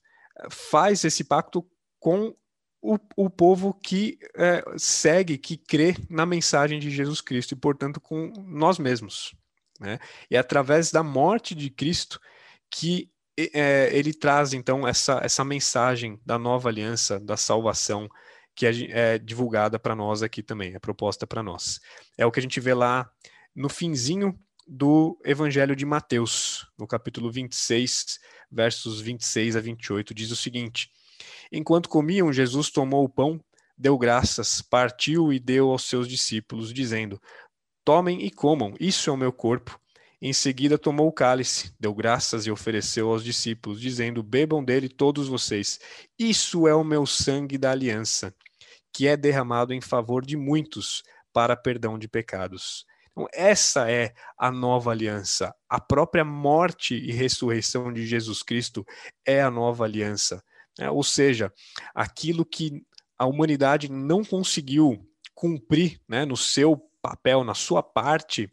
[SPEAKER 2] faz esse pacto com o, o povo que é, segue, que crê na mensagem de Jesus Cristo e, portanto, com nós mesmos. Né? E é através da morte de Cristo que ele traz, então, essa, essa mensagem da nova aliança, da salvação, que é, é divulgada para nós aqui também, é proposta para nós. É o que a gente vê lá no finzinho do Evangelho de Mateus, no capítulo 26, versos 26 a 28, diz o seguinte: Enquanto comiam, Jesus tomou o pão, deu graças, partiu e deu aos seus discípulos, dizendo: Tomem e comam, isso é o meu corpo. Em seguida tomou o cálice, deu graças e ofereceu aos discípulos, dizendo: Bebam dele todos vocês. Isso é o meu sangue da aliança, que é derramado em favor de muitos para perdão de pecados. Então, essa é a nova aliança. A própria morte e ressurreição de Jesus Cristo é a nova aliança. É, ou seja, aquilo que a humanidade não conseguiu cumprir né, no seu papel, na sua parte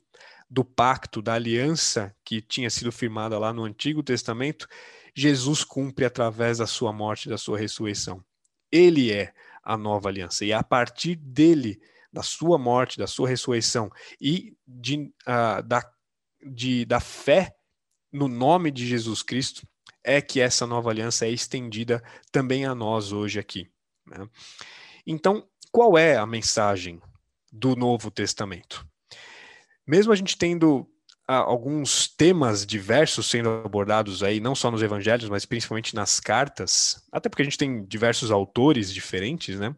[SPEAKER 2] do pacto, da aliança que tinha sido firmada lá no Antigo Testamento, Jesus cumpre através da sua morte da sua ressurreição. Ele é a nova aliança. E é a partir dele, da sua morte, da sua ressurreição e de, uh, da, de, da fé no nome de Jesus Cristo, é que essa nova aliança é estendida também a nós hoje aqui. Né? Então, qual é a mensagem do Novo Testamento? Mesmo a gente tendo ah, alguns temas diversos sendo abordados aí, não só nos evangelhos, mas principalmente nas cartas, até porque a gente tem diversos autores diferentes, né?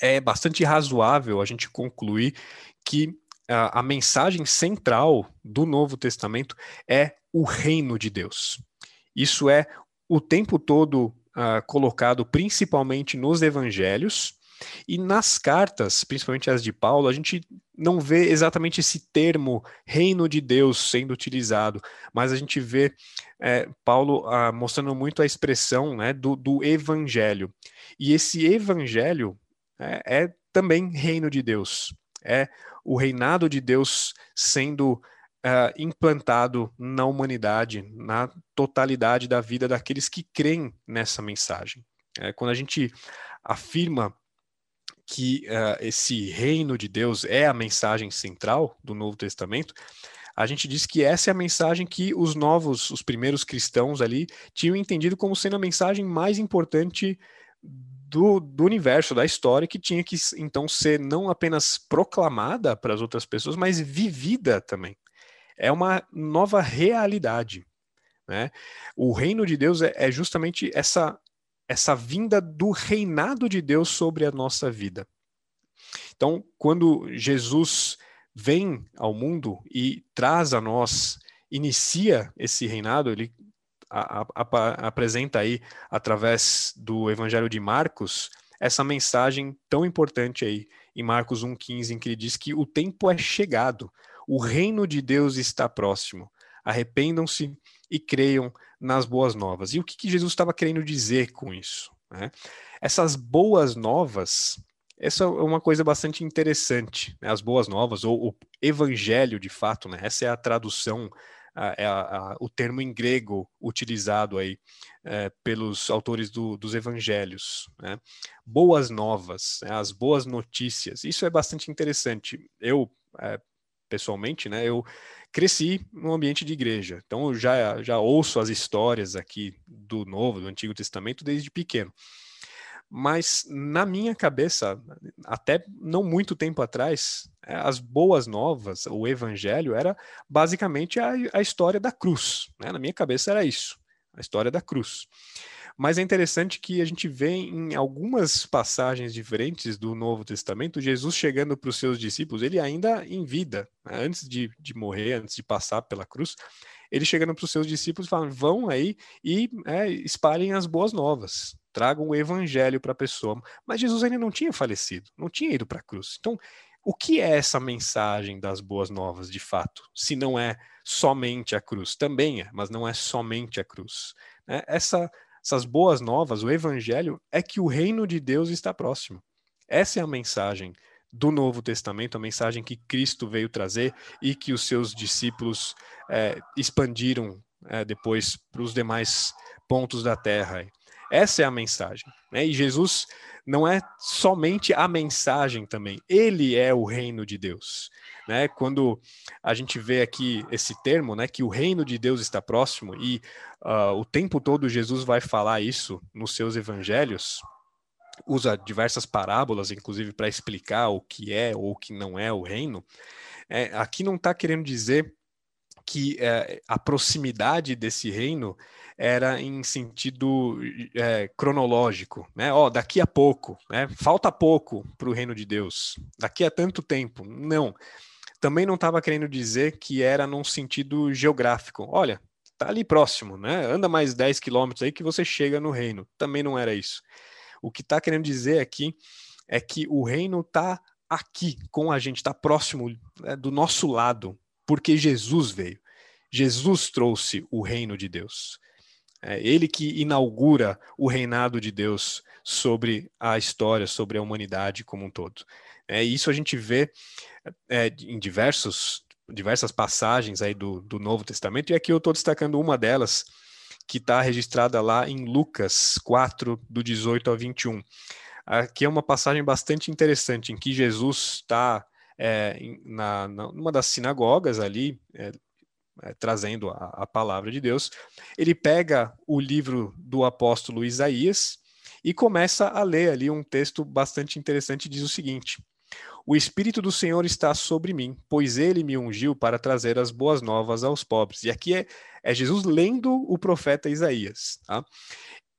[SPEAKER 2] É bastante razoável a gente concluir que a, a mensagem central do Novo Testamento é o reino de Deus. Isso é o tempo todo uh, colocado principalmente nos evangelhos e nas cartas, principalmente as de Paulo, a gente não vê exatamente esse termo reino de Deus sendo utilizado, mas a gente vê é, Paulo uh, mostrando muito a expressão né, do, do evangelho. E esse evangelho é, é também reino de Deus, é o reinado de Deus sendo uh, implantado na humanidade, na totalidade da vida daqueles que creem nessa mensagem. É, quando a gente afirma que uh, esse reino de Deus é a mensagem central do Novo Testamento, a gente diz que essa é a mensagem que os novos, os primeiros cristãos ali, tinham entendido como sendo a mensagem mais importante do, do, universo, da história, que tinha que então ser não apenas proclamada para as outras pessoas, mas vivida também é uma nova realidade. Né? O reino de Deus é, é justamente essa, essa vinda do reinado de Deus sobre a nossa vida. Então, quando Jesus vem ao mundo e traz a nós, inicia esse reinado, ele a, a, a, apresenta aí, através do Evangelho de Marcos, essa mensagem tão importante aí, em Marcos 1,15, em que ele diz que o tempo é chegado, o reino de Deus está próximo. Arrependam-se e creiam nas boas novas. E o que, que Jesus estava querendo dizer com isso? Né? Essas boas novas, essa é uma coisa bastante interessante. Né? As boas novas, ou o evangelho de fato, né? essa é a tradução, é o termo em grego utilizado aí é, pelos autores do, dos evangelhos. Né? Boas novas, né? as boas notícias. Isso é bastante interessante. Eu, é, pessoalmente, né, eu cresci no ambiente de igreja. Então eu já, já ouço as histórias aqui do Novo, do Antigo Testamento desde pequeno. Mas na minha cabeça, até não muito tempo atrás, é, as boas novas, o evangelho, era basicamente a, a história da cruz. Né? Na minha cabeça era isso, a história da cruz. Mas é interessante que a gente vê em algumas passagens diferentes do Novo Testamento, Jesus chegando para os seus discípulos, ele ainda em vida, né? antes de, de morrer, antes de passar pela cruz, ele chegando para os seus discípulos falando: vão aí e é, espalhem as boas novas, tragam o evangelho para a pessoa. Mas Jesus ainda não tinha falecido, não tinha ido para a cruz. Então, o que é essa mensagem das boas novas de fato? Se não é somente a cruz, também é, mas não é somente a cruz. É, essa essas boas novas, o evangelho, é que o reino de Deus está próximo. Essa é a mensagem do Novo Testamento, a mensagem que Cristo veio trazer e que os seus discípulos é, expandiram é, depois para os demais pontos da terra. Essa é a mensagem. Né? E Jesus não é somente a mensagem também, ele é o reino de Deus. Né? Quando a gente vê aqui esse termo, né, que o reino de Deus está próximo, e uh, o tempo todo Jesus vai falar isso nos seus evangelhos, usa diversas parábolas, inclusive, para explicar o que é ou o que não é o reino. É, aqui não está querendo dizer que é, a proximidade desse reino era em sentido é, cronológico, né? Ó, daqui a pouco, né? Falta pouco para o reino de Deus, daqui a tanto tempo. Não. Também não estava querendo dizer que era num sentido geográfico. Olha, tá ali próximo, né? Anda mais 10 quilômetros aí que você chega no reino. Também não era isso. O que está querendo dizer aqui é que o reino está aqui com a gente, está próximo né, do nosso lado, porque Jesus veio. Jesus trouxe o reino de Deus. É ele que inaugura o reinado de Deus sobre a história, sobre a humanidade como um todo. É, isso a gente vê é, em diversos, diversas passagens aí do, do Novo Testamento, e aqui eu estou destacando uma delas, que está registrada lá em Lucas 4, do 18 ao 21. Aqui é uma passagem bastante interessante, em que Jesus está é, na, na, numa das sinagogas ali, é, é, trazendo a, a, palavra de Deus, ele pega o livro do apóstolo Isaías e começa a ler ali um texto bastante interessante, diz o seguinte: O Espírito do Senhor está sobre mim, pois ele me ungiu para trazer as boas novas aos pobres. E aqui é, é Jesus lendo o profeta Isaías. Tá?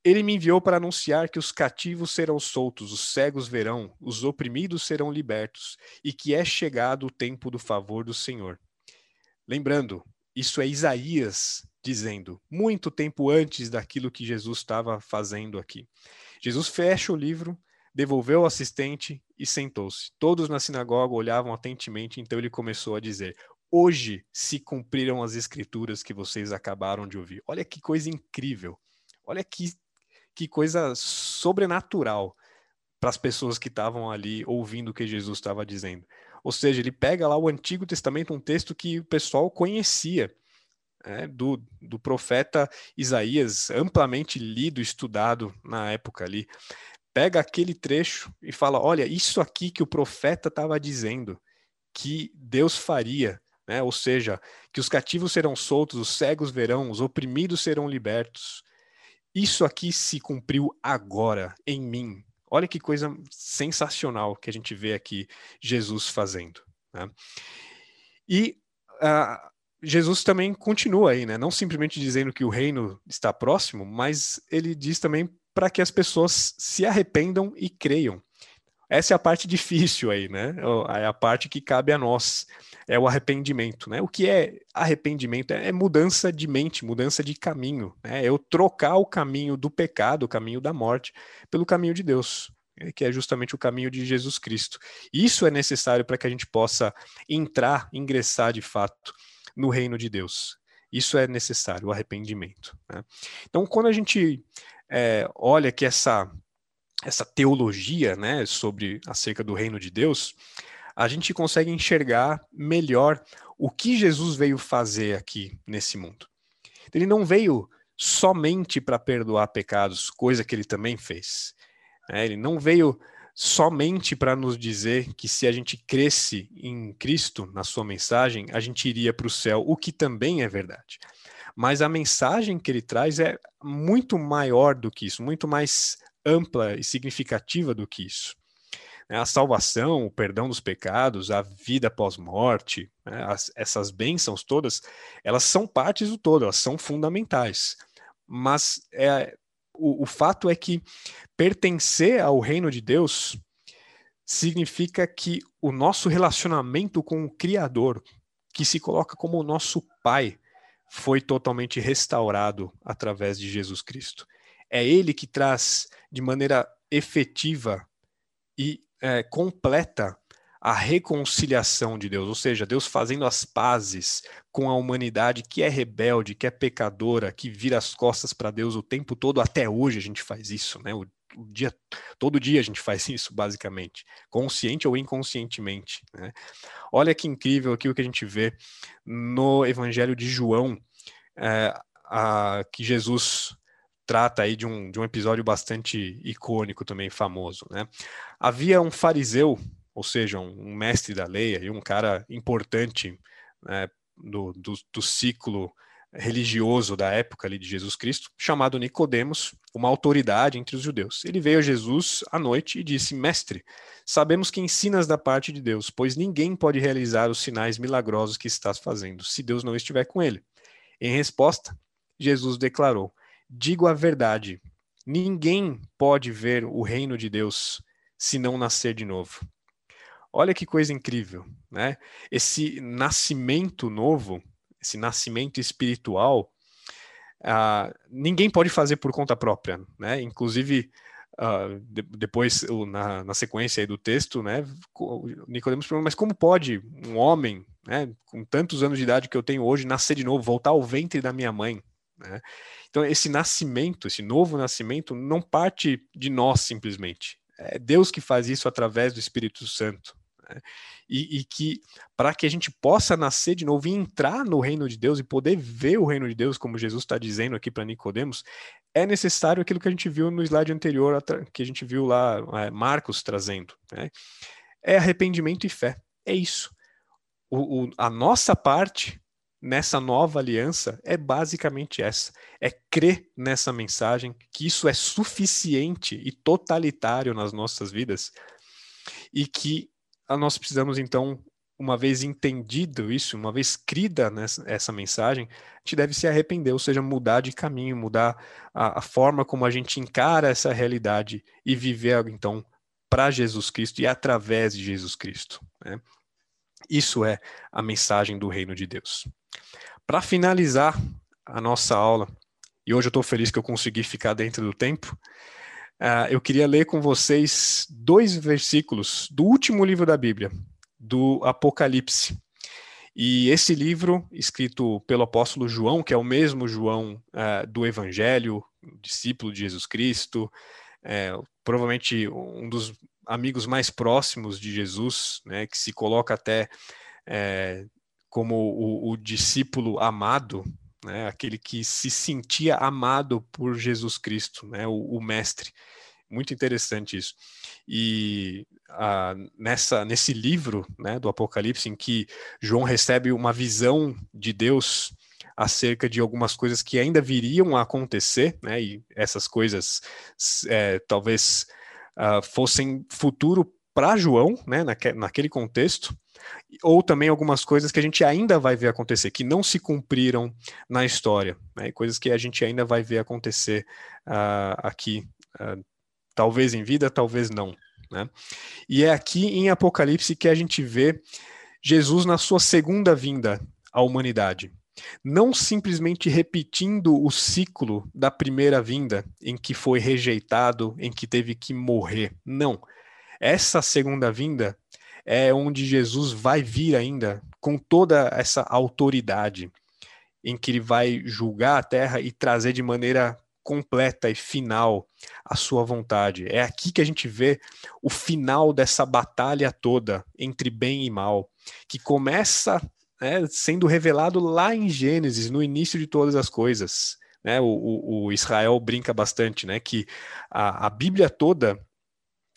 [SPEAKER 2] Ele me enviou para anunciar que os cativos serão soltos, os cegos verão, os oprimidos serão libertos, e que é chegado o tempo do favor do Senhor. Lembrando, isso é Isaías dizendo, muito tempo antes daquilo que Jesus estava fazendo aqui. Jesus fecha o livro, devolveu o assistente e sentou-se. Todos na sinagoga olhavam atentamente, então ele começou a dizer: Hoje se cumpriram as escrituras que vocês acabaram de ouvir. Olha que coisa incrível. Olha que, que coisa sobrenatural para as pessoas que estavam ali ouvindo o que Jesus estava dizendo. Ou seja, ele pega lá o Antigo Testamento, um texto que o pessoal conhecia, é, do, do profeta Isaías, amplamente lido, estudado na época ali. Pega aquele trecho e fala: olha, isso aqui que o profeta estava dizendo, que Deus faria. Né? Ou seja, que os cativos serão soltos, os cegos verão, os oprimidos serão libertos. Isso aqui se cumpriu agora, em mim, Olha que coisa sensacional que a gente vê aqui Jesus fazendo. Né? E uh, Jesus também continua aí, né? Não simplesmente dizendo que o reino está próximo, mas ele diz também para que as pessoas se arrependam e creiam. Essa é a parte difícil aí, né? É a parte que cabe a nós, é o arrependimento, né? O que é arrependimento? É mudança de mente, mudança de caminho, né? É eu trocar o caminho do pecado, o caminho da morte, pelo caminho de Deus, que é justamente o caminho de Jesus Cristo. Isso é necessário para que a gente possa entrar, ingressar de fato no reino de Deus. Isso é necessário, o arrependimento. Né? Então, quando a gente é, olha que essa essa teologia, né, sobre acerca do reino de Deus, a gente consegue enxergar melhor o que Jesus veio fazer aqui nesse mundo. Ele não veio somente para perdoar pecados, coisa que ele também fez. Né? Ele não veio somente para nos dizer que se a gente cresce em Cristo, na sua mensagem, a gente iria para o céu, o que também é verdade. Mas a mensagem que ele traz é muito maior do que isso, muito mais ampla e significativa do que isso. Né? A salvação, o perdão dos pecados, a vida pós-morte, né? essas bênçãos todas, elas são partes do todo, elas são fundamentais. Mas é, o, o fato é que pertencer ao reino de Deus significa que o nosso relacionamento com o Criador, que se coloca como o nosso Pai, foi totalmente restaurado através de Jesus Cristo. É Ele que traz de maneira efetiva e é, completa a reconciliação de Deus, ou seja, Deus fazendo as pazes com a humanidade que é rebelde, que é pecadora, que vira as costas para Deus o tempo todo. Até hoje a gente faz isso, né? O, o, dia, todo dia a gente faz isso, basicamente, consciente ou inconscientemente. Né? Olha que incrível aqui o que a gente vê no Evangelho de João, é, a, que Jesus trata aí de um, de um episódio bastante icônico também, famoso. Né? Havia um fariseu, ou seja, um, mestre da lei, um cara importante né, do, do, do, ciclo religioso da época ali de Jesus Cristo, chamado Nicodemos, uma autoridade entre os judeus. Ele veio a Jesus à noite e disse: Mestre, sabemos que ensinas da parte de Deus, pois ninguém pode realizar os sinais milagrosos que estás fazendo, se Deus não estiver com ele. Em resposta, Jesus declarou: Digo a verdade: ninguém pode ver o reino de Deus se não nascer de novo. Olha que coisa incrível, né? Esse nascimento novo, esse nascimento espiritual, uh, ninguém pode fazer por conta própria, né? Inclusive, uh, de, depois, na, na, sequência do texto, né, Nicodemos pergunta, mas como pode um homem, né, com tantos anos de idade que eu tenho hoje, nascer de novo, voltar ao ventre da minha mãe? Né? Então, esse nascimento, esse novo nascimento, não parte de nós simplesmente. É Deus que faz isso através do Espírito Santo. Né? E, e, que, para que a gente possa nascer de novo e entrar no reino de Deus e poder ver o reino de Deus, como Jesus está dizendo aqui para Nicodemos, é necessário aquilo que a gente viu no slide anterior, que a gente viu lá é, Marcos trazendo. Né? É arrependimento e fé. É isso. O, o, a nossa parte nessa nova aliança é basicamente essa: é crer nessa mensagem, que isso é suficiente e totalitário nas nossas vidas, e que nós precisamos, então, uma vez entendido isso, uma vez crida nessa essa mensagem, a gente deve se arrepender, ou seja, mudar de caminho, mudar a, a forma como a gente encara essa realidade e viver, então, para Jesus Cristo e através de Jesus Cristo. Né? Isso é a mensagem do reino de Deus. Para finalizar a nossa aula, e hoje eu estou feliz que eu consegui ficar dentro do tempo, uh, eu queria ler com vocês dois versículos do último livro da Bíblia, do Apocalipse. E esse livro, escrito pelo apóstolo João, que é o mesmo João uh, do Evangelho, discípulo de Jesus Cristo, é, provavelmente um dos amigos mais próximos de Jesus, né, que se coloca até é, como o, o discípulo amado, né, aquele que se sentia amado por Jesus Cristo, né, o, o mestre. Muito interessante isso. E nessa, nesse livro né, do Apocalipse, em que João recebe uma visão de Deus acerca de algumas coisas que ainda viriam a acontecer, né, e essas coisas é, talvez ah, fossem futuro para João, né, naque, naquele contexto, ou também algumas coisas que a gente ainda vai ver acontecer, que não se cumpriram na história, né? coisas que a gente ainda vai ver acontecer uh, aqui, uh, talvez em vida, talvez não. Né? E é aqui em Apocalipse que a gente vê Jesus na sua segunda vinda à humanidade. Não simplesmente repetindo o ciclo da primeira vinda, em que foi rejeitado, em que teve que morrer. Não. Essa segunda vinda é onde Jesus vai vir ainda com toda essa autoridade, em que ele vai julgar a terra e trazer de maneira completa e final a sua vontade. É aqui que a gente vê o final dessa batalha toda entre bem e mal, que começa né, sendo revelado lá em Gênesis, no início de todas as coisas. Né? O, o, o Israel brinca bastante, né? Que a, a Bíblia toda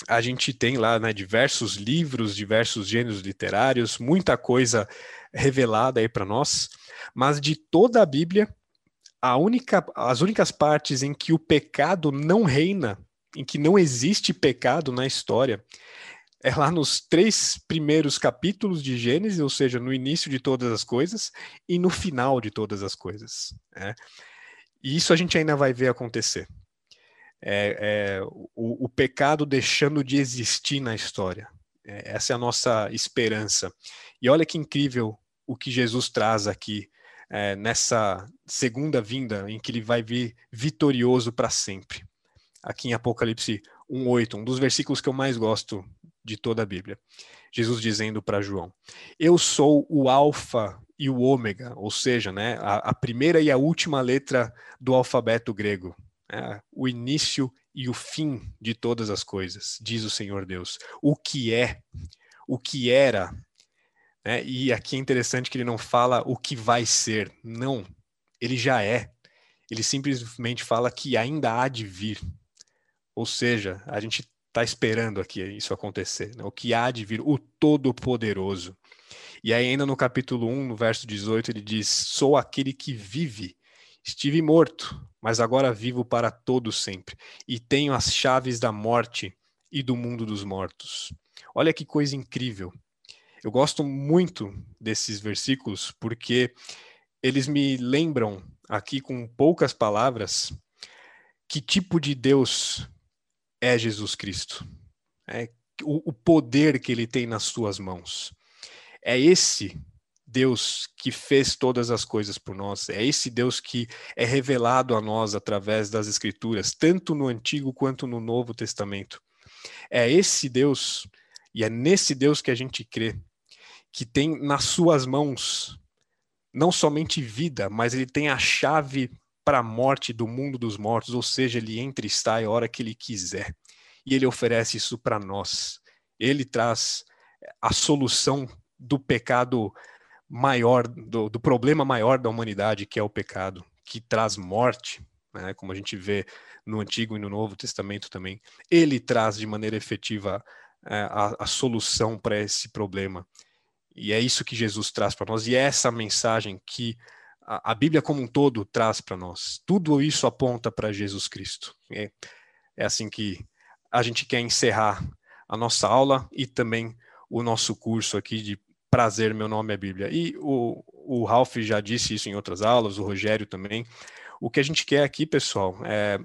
[SPEAKER 2] a gente tem lá né, diversos livros, diversos gêneros literários, muita coisa revelada aí para nós, mas de toda a Bíblia, a única, as únicas partes em que o pecado não reina em que não existe pecado na história é lá nos três primeiros capítulos de Gênesis, ou seja, no início de todas as coisas e no final de todas as coisas. Né? E isso a gente ainda vai ver acontecer. É, é o, o, pecado deixando de existir na história. É, essa é a nossa esperança. E olha que incrível o que Jesus traz aqui é, nessa segunda vinda, em que ele vai vir vitorioso para sempre. Aqui em Apocalipse 1,8, um dos versículos que eu mais gosto de toda a Bíblia. Jesus dizendo para João: Eu sou o Alfa e o Ômega, ou seja, né, a, a primeira e a última letra do alfabeto grego, né, o início e o fim de todas as coisas, diz o Senhor Deus. O que é, o que era. Né, e aqui é interessante que ele não fala o que vai ser, não, ele já é. Ele simplesmente fala que ainda há de vir. Ou seja, a gente está esperando aqui isso acontecer, né? o que há de vir, o Todo-Poderoso. E aí, ainda no capítulo 1, no verso 18, ele diz: Sou aquele que vive. Estive morto, mas agora vivo para todo sempre, e tenho as chaves da morte e do mundo dos mortos. Olha que coisa incrível. Eu gosto muito desses versículos porque eles me lembram aqui com poucas palavras que tipo de Deus é Jesus Cristo. É o, o poder que ele tem nas suas mãos. É esse Deus que fez todas as coisas por nós. É esse Deus que é revelado a nós através das Escrituras, tanto no Antigo quanto no Novo Testamento. É esse Deus, e é nesse Deus que a gente crê, que tem nas suas mãos não somente vida, mas ele tem a chave para a morte do mundo dos mortos, ou seja, ele entra e sai a hora que ele quiser. E ele oferece isso para nós. Ele traz a solução do pecado maior, do, do, problema maior da humanidade, que é o pecado, que traz morte, né, como a gente vê no Antigo e no Novo Testamento também. Ele traz de maneira efetiva é, a, a solução para esse problema. E é isso que Jesus traz para nós, e é essa mensagem que a, a Bíblia como um todo traz para nós. Tudo isso aponta para Jesus Cristo. É, é assim que a gente quer encerrar a nossa aula e também o nosso curso aqui de Prazer, Meu Nome é Bíblia. E o, o Ralph já disse isso em outras aulas, o Rogério também. O que a gente quer aqui, pessoal, é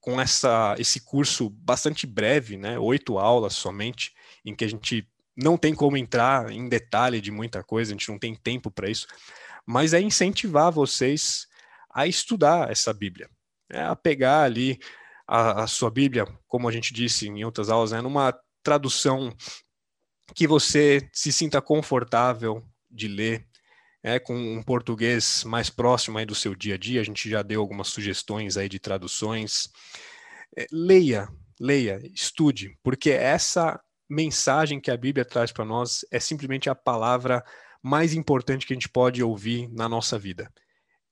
[SPEAKER 2] com essa, esse curso bastante breve, né, oito aulas somente, em que a gente não tem como entrar em detalhe de muita coisa, a gente não tem tempo para isso, mas é incentivar vocês a estudar essa Bíblia, é a pegar ali a, a, sua Bíblia, como a gente disse em outras aulas, né, numa tradução que você se sinta confortável de ler, é, com um português mais próximo aí do seu dia a dia. A gente já deu algumas sugestões aí de traduções. É, leia, leia, estude, porque essa mensagem que a Bíblia traz para nós é simplesmente a palavra mais importante que a gente pode ouvir na nossa vida.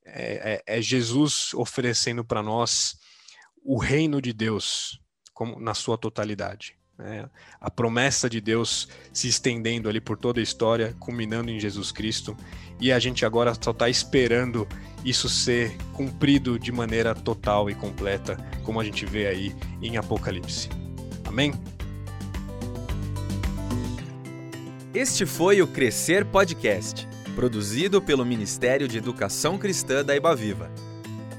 [SPEAKER 2] É, é, é Jesus oferecendo para nós o reino de Deus como, na sua totalidade. Né? A promessa de Deus se estendendo ali por toda a história, culminando em Jesus Cristo, e a gente agora só está esperando isso ser cumprido de maneira total e completa, como a gente vê aí em Apocalipse. Amém?
[SPEAKER 1] Este foi o Crescer Podcast, produzido pelo Ministério de Educação Cristã da Ibaviva.